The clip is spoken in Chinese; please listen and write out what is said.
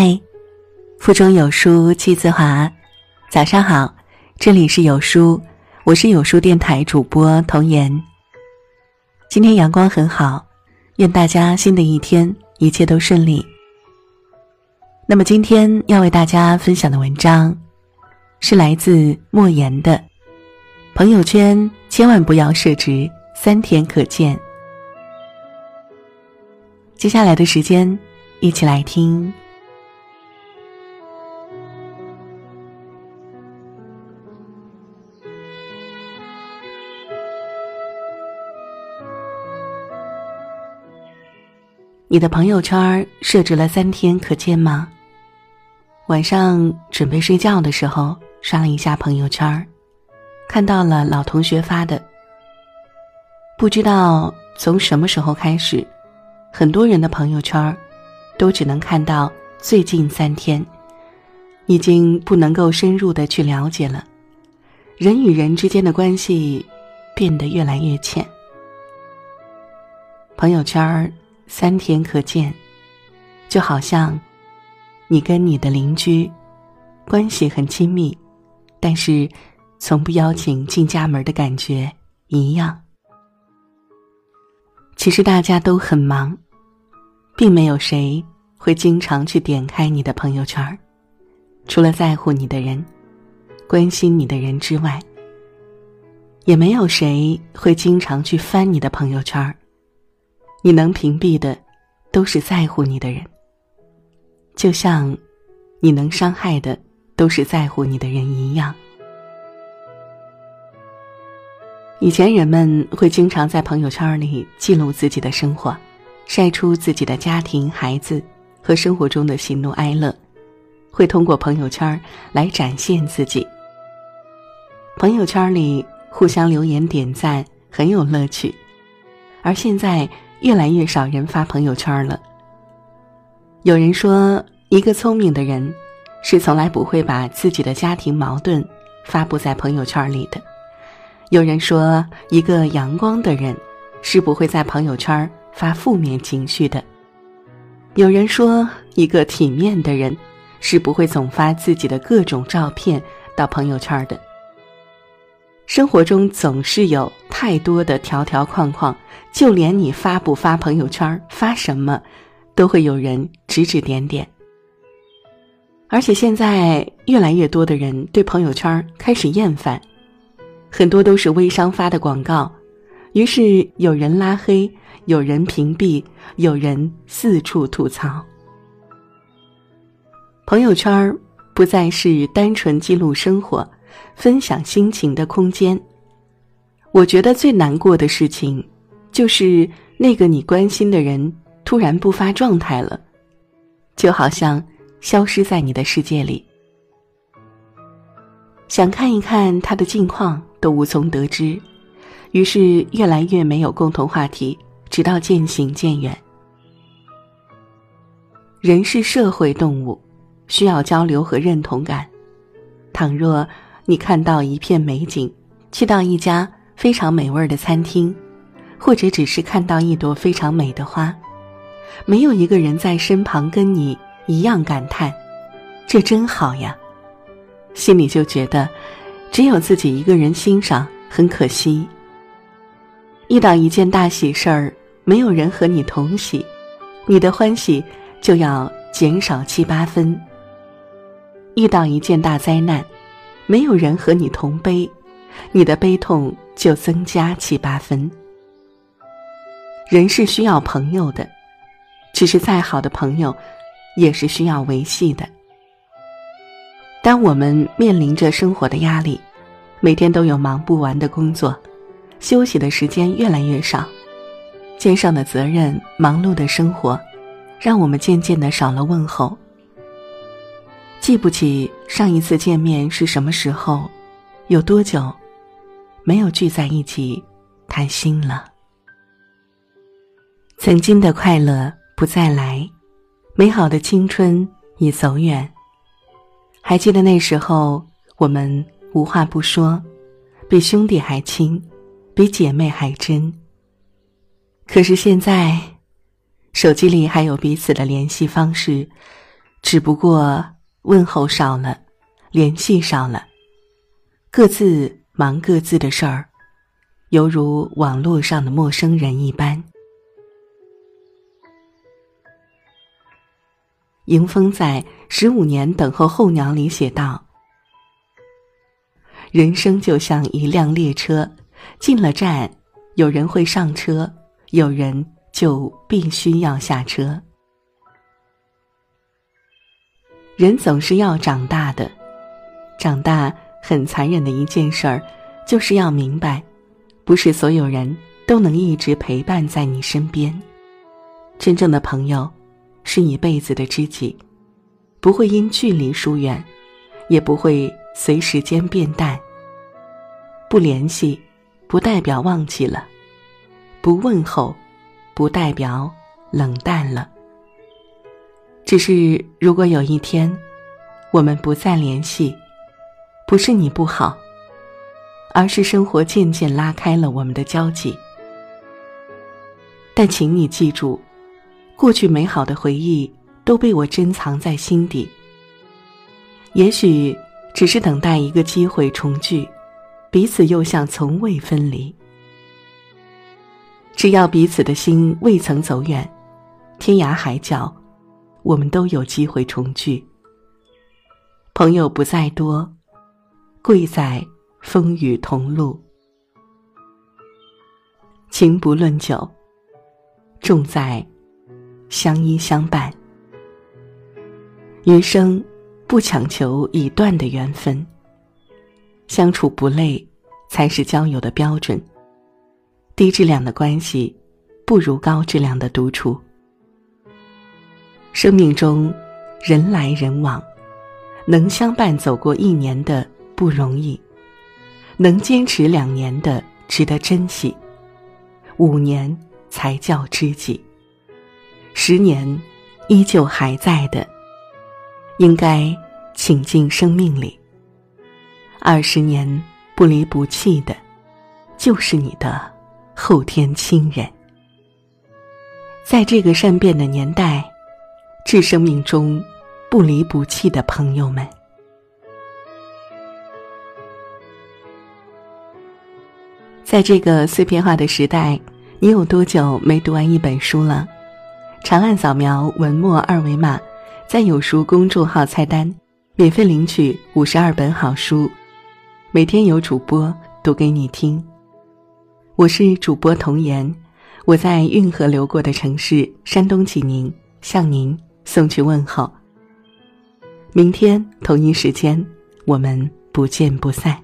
嗨，腹中有书气自华。早上好，这里是有书，我是有书电台主播童言。今天阳光很好，愿大家新的一天一切都顺利。那么今天要为大家分享的文章，是来自莫言的。朋友圈千万不要设置三天可见。接下来的时间，一起来听。你的朋友圈设置了三天可见吗？晚上准备睡觉的时候，刷了一下朋友圈，看到了老同学发的。不知道从什么时候开始，很多人的朋友圈都只能看到最近三天，已经不能够深入的去了解了。人与人之间的关系变得越来越浅，朋友圈三天可见，就好像你跟你的邻居关系很亲密，但是从不邀请进家门的感觉一样。其实大家都很忙，并没有谁会经常去点开你的朋友圈除了在乎你的人、关心你的人之外，也没有谁会经常去翻你的朋友圈你能屏蔽的，都是在乎你的人。就像，你能伤害的，都是在乎你的人一样。以前人们会经常在朋友圈里记录自己的生活，晒出自己的家庭、孩子和生活中的喜怒哀乐，会通过朋友圈来展现自己。朋友圈里互相留言点赞很有乐趣，而现在。越来越少人发朋友圈了。有人说，一个聪明的人是从来不会把自己的家庭矛盾发布在朋友圈里的。有人说，一个阳光的人是不会在朋友圈发负面情绪的。有人说，一个体面的人是不会总发自己的各种照片到朋友圈的。生活中总是有太多的条条框框，就连你发不发朋友圈、发什么，都会有人指指点点。而且现在越来越多的人对朋友圈开始厌烦，很多都是微商发的广告，于是有人拉黑，有人屏蔽，有人四处吐槽。朋友圈不再是单纯记录生活。分享心情的空间。我觉得最难过的事情，就是那个你关心的人突然不发状态了，就好像消失在你的世界里。想看一看他的近况，都无从得知，于是越来越没有共同话题，直到渐行渐远。人是社会动物，需要交流和认同感。倘若你看到一片美景，去到一家非常美味的餐厅，或者只是看到一朵非常美的花，没有一个人在身旁跟你一样感叹：“这真好呀！”心里就觉得，只有自己一个人欣赏很可惜。遇到一件大喜事儿，没有人和你同喜，你的欢喜就要减少七八分；遇到一件大灾难。没有人和你同悲，你的悲痛就增加七八分。人是需要朋友的，只是再好的朋友，也是需要维系的。当我们面临着生活的压力，每天都有忙不完的工作，休息的时间越来越少，肩上的责任、忙碌的生活，让我们渐渐的少了问候。记不起上一次见面是什么时候，有多久，没有聚在一起谈心了。曾经的快乐不再来，美好的青春已走远。还记得那时候，我们无话不说，比兄弟还亲，比姐妹还真。可是现在，手机里还有彼此的联系方式。只不过问候少了，联系少了，各自忙各自的事儿，犹如网络上的陌生人一般。迎风在《十五年等候候鸟》里写道：“人生就像一辆列车，进了站，有人会上车，有人就必须要下车。人总是要长大的，长大很残忍的一件事儿，就是要明白，不是所有人都能一直陪伴在你身边，真正的朋友。”是一辈子的知己，不会因距离疏远，也不会随时间变淡。不联系，不代表忘记了；不问候，不代表冷淡了。只是如果有一天，我们不再联系，不是你不好，而是生活渐渐拉开了我们的交集。但请你记住。过去美好的回忆都被我珍藏在心底。也许只是等待一个机会重聚，彼此又像从未分离。只要彼此的心未曾走远，天涯海角，我们都有机会重聚。朋友不在多，贵在风雨同路；情不论久，重在。相依相伴，余生不强求已断的缘分。相处不累，才是交友的标准。低质量的关系，不如高质量的独处。生命中，人来人往，能相伴走过一年的不容易，能坚持两年的值得珍惜，五年才叫知己。十年，依旧还在的，应该请进生命里。二十年不离不弃的，就是你的后天亲人。在这个善变的年代，致生命中不离不弃的朋友们。在这个碎片化的时代，你有多久没读完一本书了？长按扫描文末二维码，在有书公众号菜单免费领取五十二本好书，每天有主播读给你听。我是主播童言，我在运河流过的城市山东济宁向您送去问候。明天同一时间，我们不见不散。